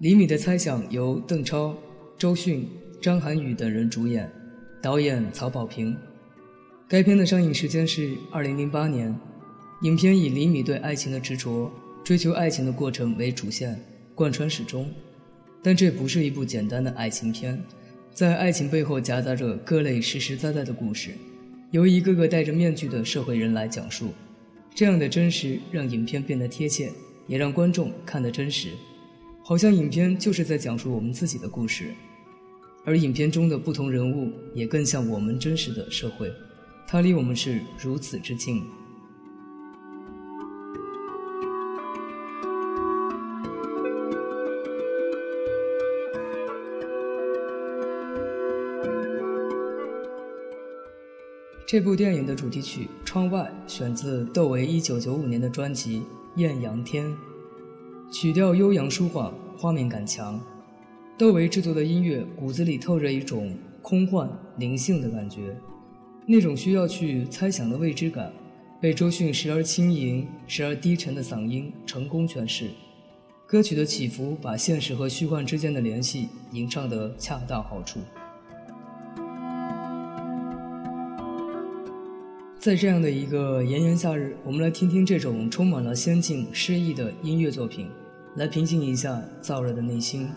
李米的猜想由邓超、周迅、张涵予等人主演，导演曹保平。该片的上映时间是二零零八年。影片以李米对爱情的执着、追求爱情的过程为主线，贯穿始终。但这不是一部简单的爱情片，在爱情背后夹杂着各类实实在在的故事，由一个个戴着面具的社会人来讲述。这样的真实让影片变得贴切，也让观众看得真实。好像影片就是在讲述我们自己的故事，而影片中的不同人物也更像我们真实的社会，它离我们是如此之近。这部电影的主题曲《窗外》选自窦唯1995年的专辑《艳阳天》。曲调悠扬舒缓，画面感强。窦唯制作的音乐骨子里透着一种空幻灵性的感觉，那种需要去猜想的未知感，被周迅时而轻盈、时而低沉的嗓音成功诠释。歌曲的起伏把现实和虚幻之间的联系吟唱得恰到好处。在这样的一个炎炎夏日，我们来听听这种充满了仙境诗意的音乐作品。来平静一下燥热的内心。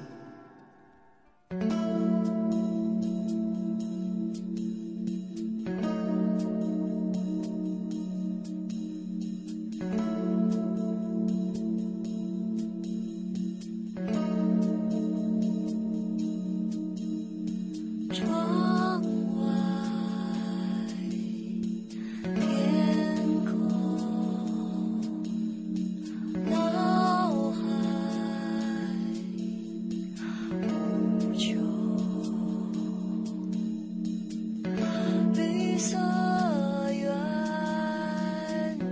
的原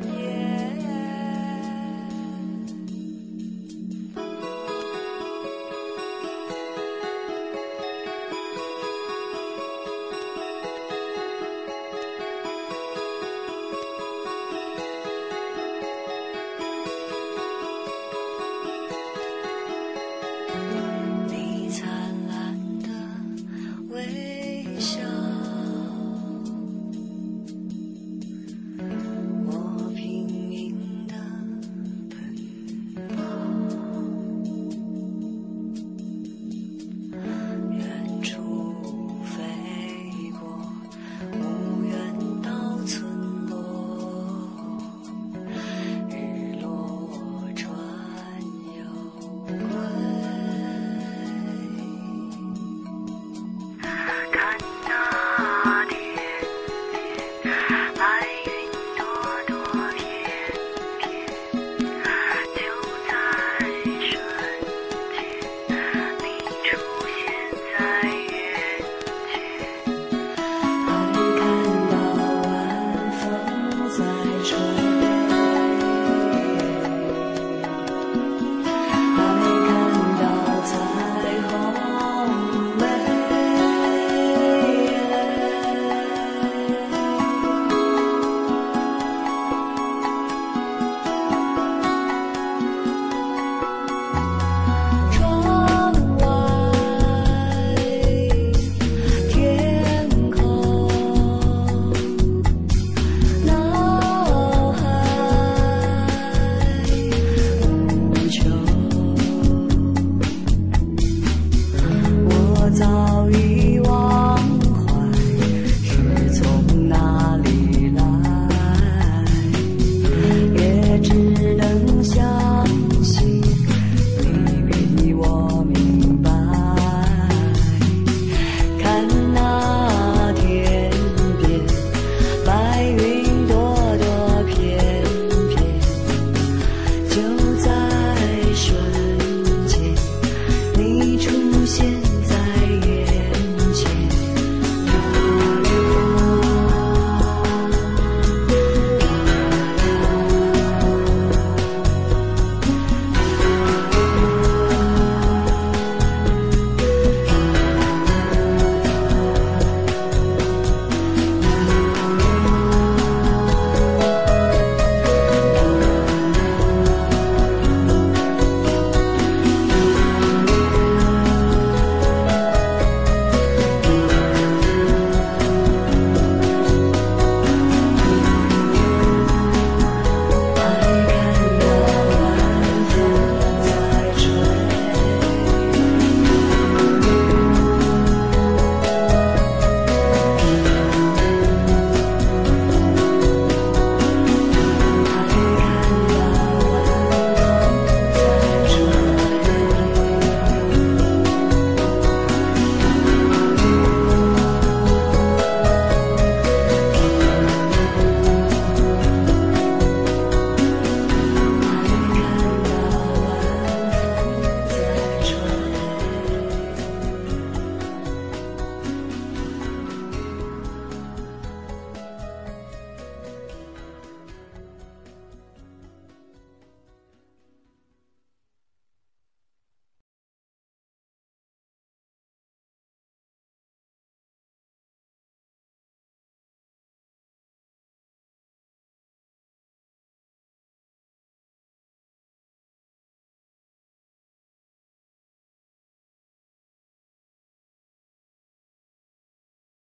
野，你灿烂的微笑。